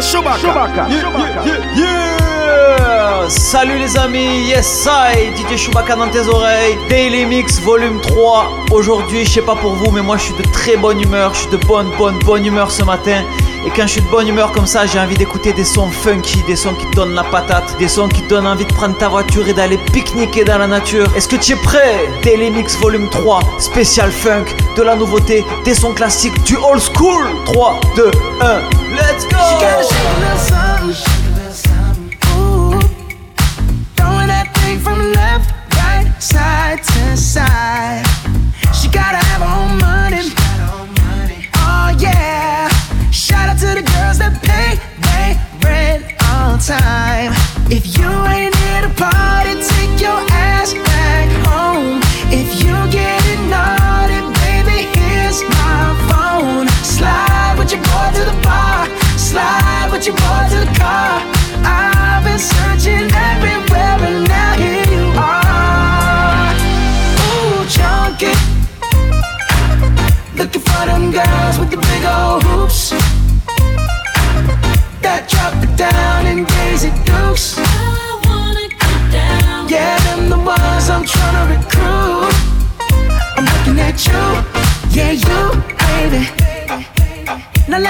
Chewbacca. Chewbacca. Yeah, Chewbacca. yeah, yeah, yeah. Salut les amis, yes I, DJ Chewbacca dans tes oreilles, Daily Mix volume 3. Aujourd'hui, je sais pas pour vous, mais moi je suis de très bonne humeur, je suis de bonne, bonne, bonne humeur ce matin. Et quand je suis de bonne humeur comme ça, j'ai envie d'écouter des sons funky, des sons qui te donnent la patate, des sons qui te donnent envie de prendre ta voiture et d'aller pique-niquer dans la nature. Est-ce que tu es prêt? Daily Mix Volume 3, spécial funk, de la nouveauté, des sons classiques, du old school 3, 2, 1, let's go from left, right, side to side.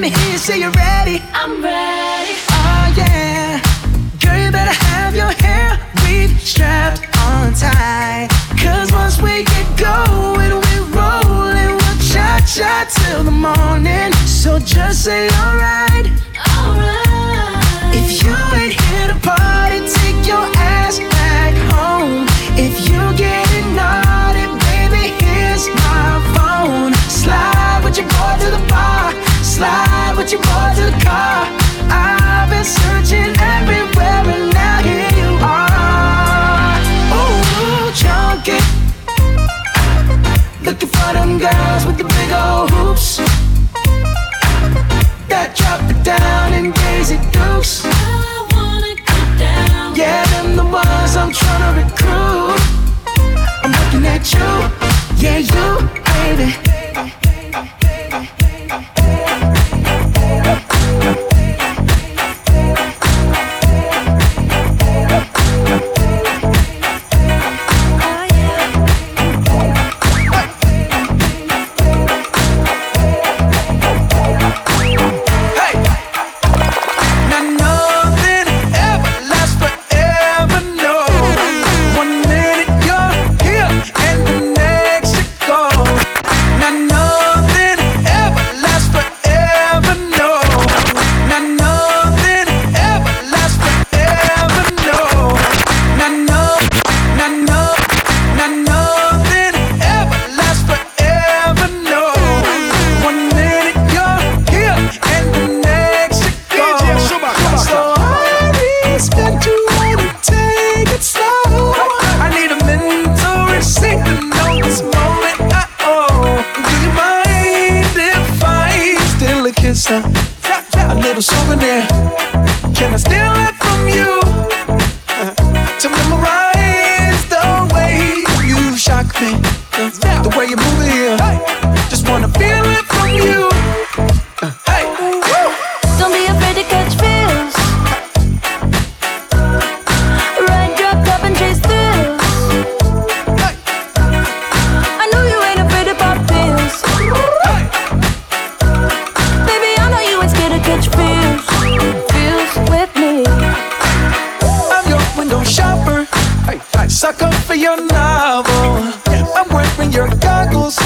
let me you say you're ready. chicks. Yeah, them the ones I'm trying to recruit. I'm looking at you, yeah, you, baby. window shopper. Suck up for your novel. I'm wearing your goggles.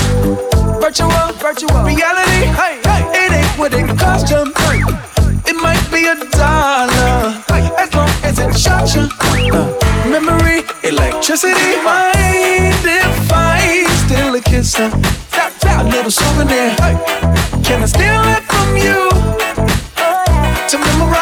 Virtual, virtual reality. It ain't what it cost you. It might be a dollar as long as it shocks you. Uh. Memory, electricity, uh. mind if I steal a kiss? Uh, a little souvenir. Can I steal it from you oh, to memorize?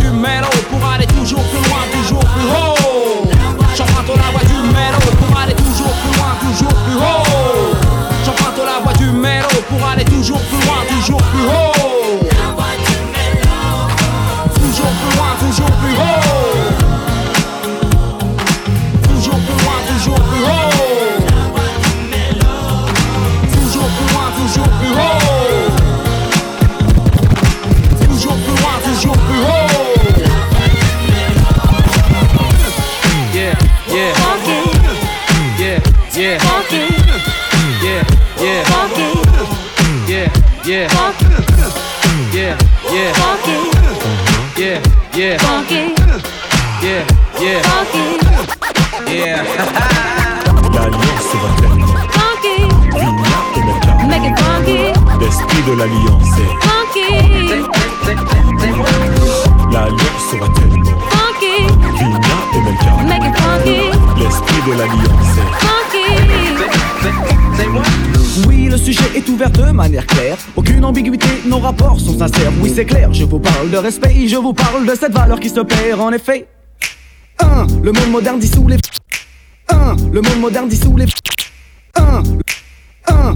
metal pour aller toujours plus de est funky. Oui, le sujet est ouvert de manière claire. Aucune ambiguïté, nos rapports sont sincères. Oui, c'est clair, je vous parle de respect, je vous parle de cette valeur qui se perd en effet. 1. Le monde moderne dissout les. 1. Le monde moderne dissout les. 1. 1.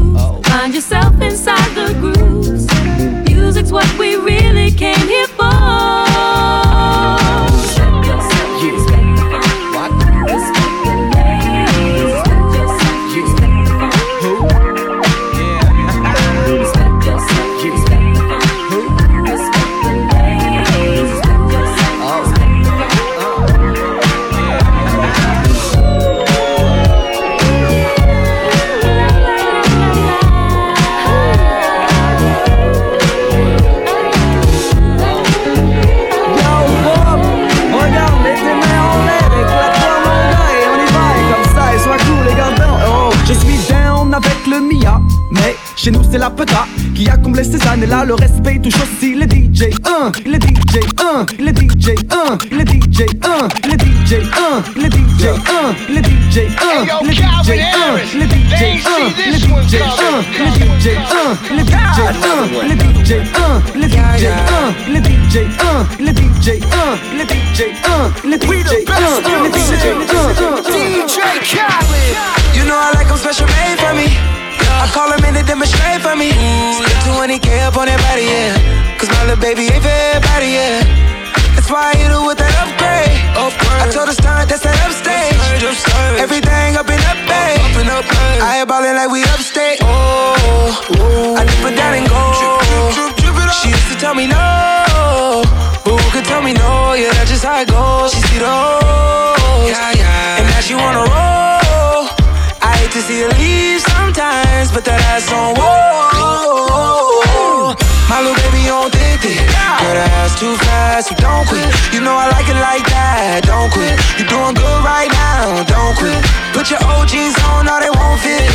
Années-là. Le respect touche aussi les DJ 1, les DJ 1, les DJ 1, les DJ DJ, uh, le DJ, uh, le DJ, uh, le DJ, uh, yo, le Calvin DJ, uh, Harris, le they DJ, ain't uh, see le this one DJ, coming. uh, le DJ, uh, le DJ, uh, le DJ, uh, le DJ, uh, le DJ, uh, le DJ, uh, le DJ, uh, le DJ, uh, le DJ, uh, uh, DJ Khaled. You know I like them special made for me. I call them in to demonstrate for me. Spend 20k up on that body, yeah. Cause my little baby ain't for everybody, yeah. That's why I hit her with that upgrade. I told her stunt, that's that upstage. Everything up and up, babe. I ain't ballin' like we upstate. Oh, I dip it down and go. She used to tell me no, but who could tell me no? Yeah, that's just how it goes. She see the hoes, and now she wanna roll. I hate to see her leave sometimes, but that ass on whoa. Too fast, so don't quit. You know I like it like that, don't quit. You're doing good right now, don't quit. Put your old jeans on, now they won't fit.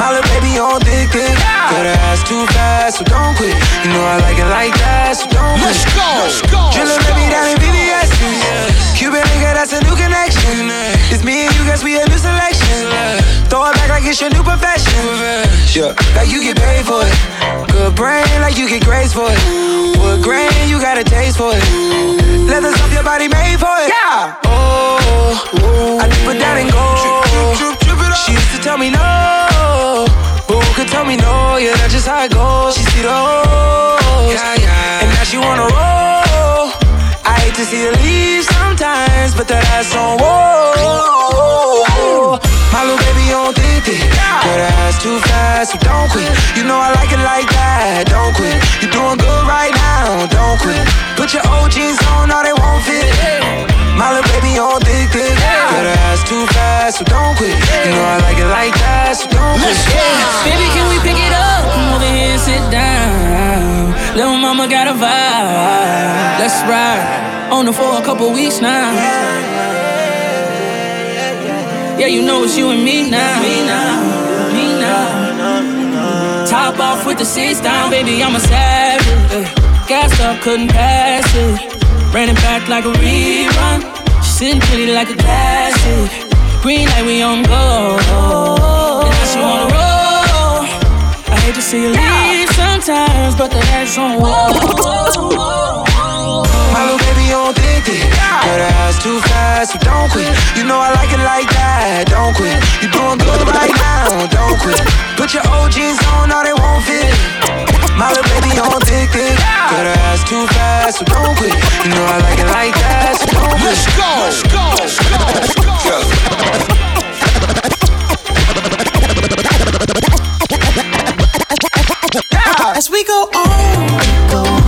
My little baby on thick thick. Girl, that ass too fast, so don't quit. You know I like it like that, so don't quit. Let's go, let's Drillin' baby go. down in VVS. Cuban nigga, that's a new connection. It's me and you, guess we a new selection. Throw it back like it's your new profession. Yeah, like you get paid for it. Good brain, like you get grades for it. Wood grain, you got a taste for it. Leathers off your body made for it. Yeah. Oh, I dip it down and go. She used to tell me no, but who could tell me no? Yeah, that's just how it goes. She see the hoes, and now she wanna roll. Hate to see her leave sometimes, but that ass on whoa. My little baby on thick. Girl, that ass too fast, so don't quit. You know I like it like that, don't quit. You're doing good right now, don't quit. Put your old jeans on, now they won't fit. My little baby on thick thick. Girl, that ass too fast, so don't quit. You know I like it like that, so don't quit. Baby, can we pick it up? Come over here and sit down. Little mama got a vibe. Let's ride. On the for a couple weeks now. Yeah, you know it's you and me now. Me now. Me now. Top off with the seats down, baby, I'm a savage. Gassed up, couldn't pass it. Ran it back like a rerun. She sitting pretty like a classic. Green light, we on go. And now she wanna roll. I hate to see you leave sometimes, but the ass on whoa. My little baby on thick thick. Girl, that ass too fast, so don't quit. You know I like it like that, don't quit. You doing good right now, don't quit. Put your old jeans on, now they won't fit. My little baby on thick thick. Girl, that ass too fast, so don't quit. You know I like it like that, so don't quit. Let's go, let's go, let's go, let's go. As we go on, go like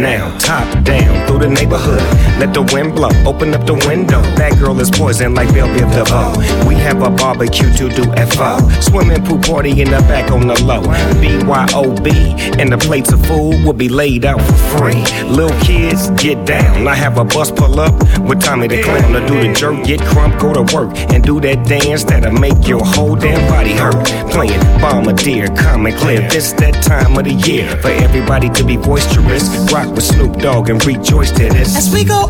now, top down through the neighborhood. Let the wind blow, open up the window. That girl is poison like Bel Biv DeVoe. We have a barbecue to do FO. Swimming pool party in the back on the low. BYOB, and the plates of food will be laid out for free. Little kids, get down. I have a bus pull up with Tommy the Clown to do the jerk, get krump, go to work, and do that dance that'll make your whole damn body hurt. Playing Bombardier, common clear. This that time of the year for everybody to be boisterous. Rock with Snoop Dogg and rejoice to this. As we go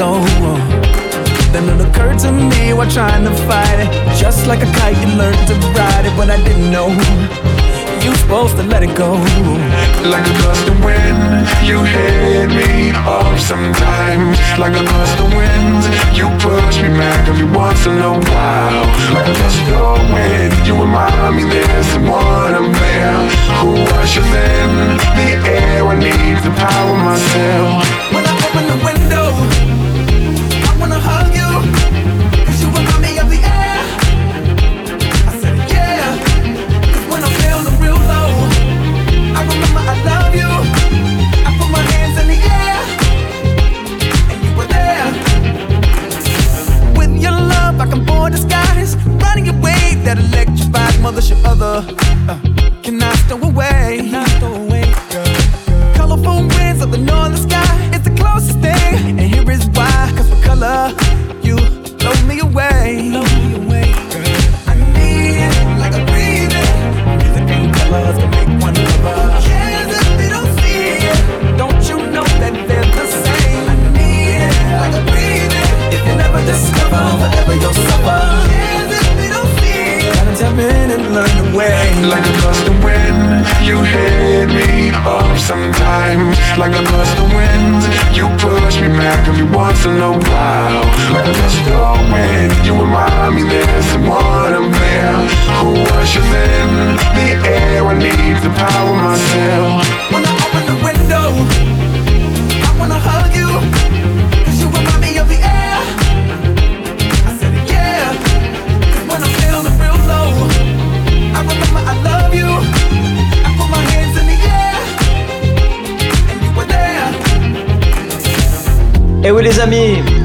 go. Then it occurred to me while trying to fight it. Just like a kite, you learned to ride it, but I didn't know. You supposed to let it go. Like a gust of wind, you hit me off sometimes. Like a gust of wind, you push me back every once in a while. Like a gust of wind, you remind me there's someone up there who ushers in the air. I need to power myself. That electrifies mothership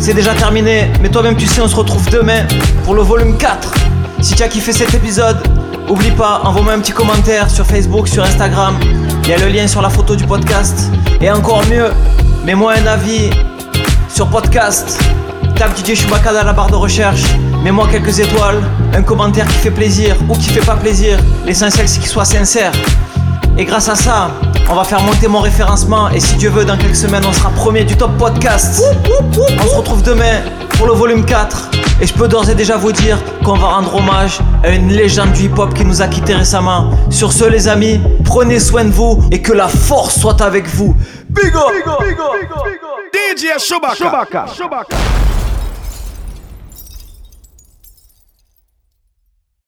c'est déjà terminé, mais toi-même tu sais, on se retrouve demain pour le volume 4. Si tu as kiffé cet épisode, oublie pas, envoie-moi un petit commentaire sur Facebook, sur Instagram. Il y a le lien sur la photo du podcast. Et encore mieux, mets-moi un avis sur podcast. Tape DJ Chewbacca dans la barre de recherche. Mets-moi quelques étoiles, un commentaire qui fait plaisir ou qui fait pas plaisir. L'essentiel c'est qu'il soit sincère. Et grâce à ça, on va faire monter mon référencement et si Dieu veut, dans quelques semaines, on sera premier du top podcast. On se retrouve demain pour le volume 4. Et je peux d'ores et déjà vous dire qu'on va rendre hommage à une légende du hip-hop qui nous a quittés récemment. Sur ce, les amis, prenez soin de vous et que la force soit avec vous. Big up! DJ Chewbacca. Chewbacca.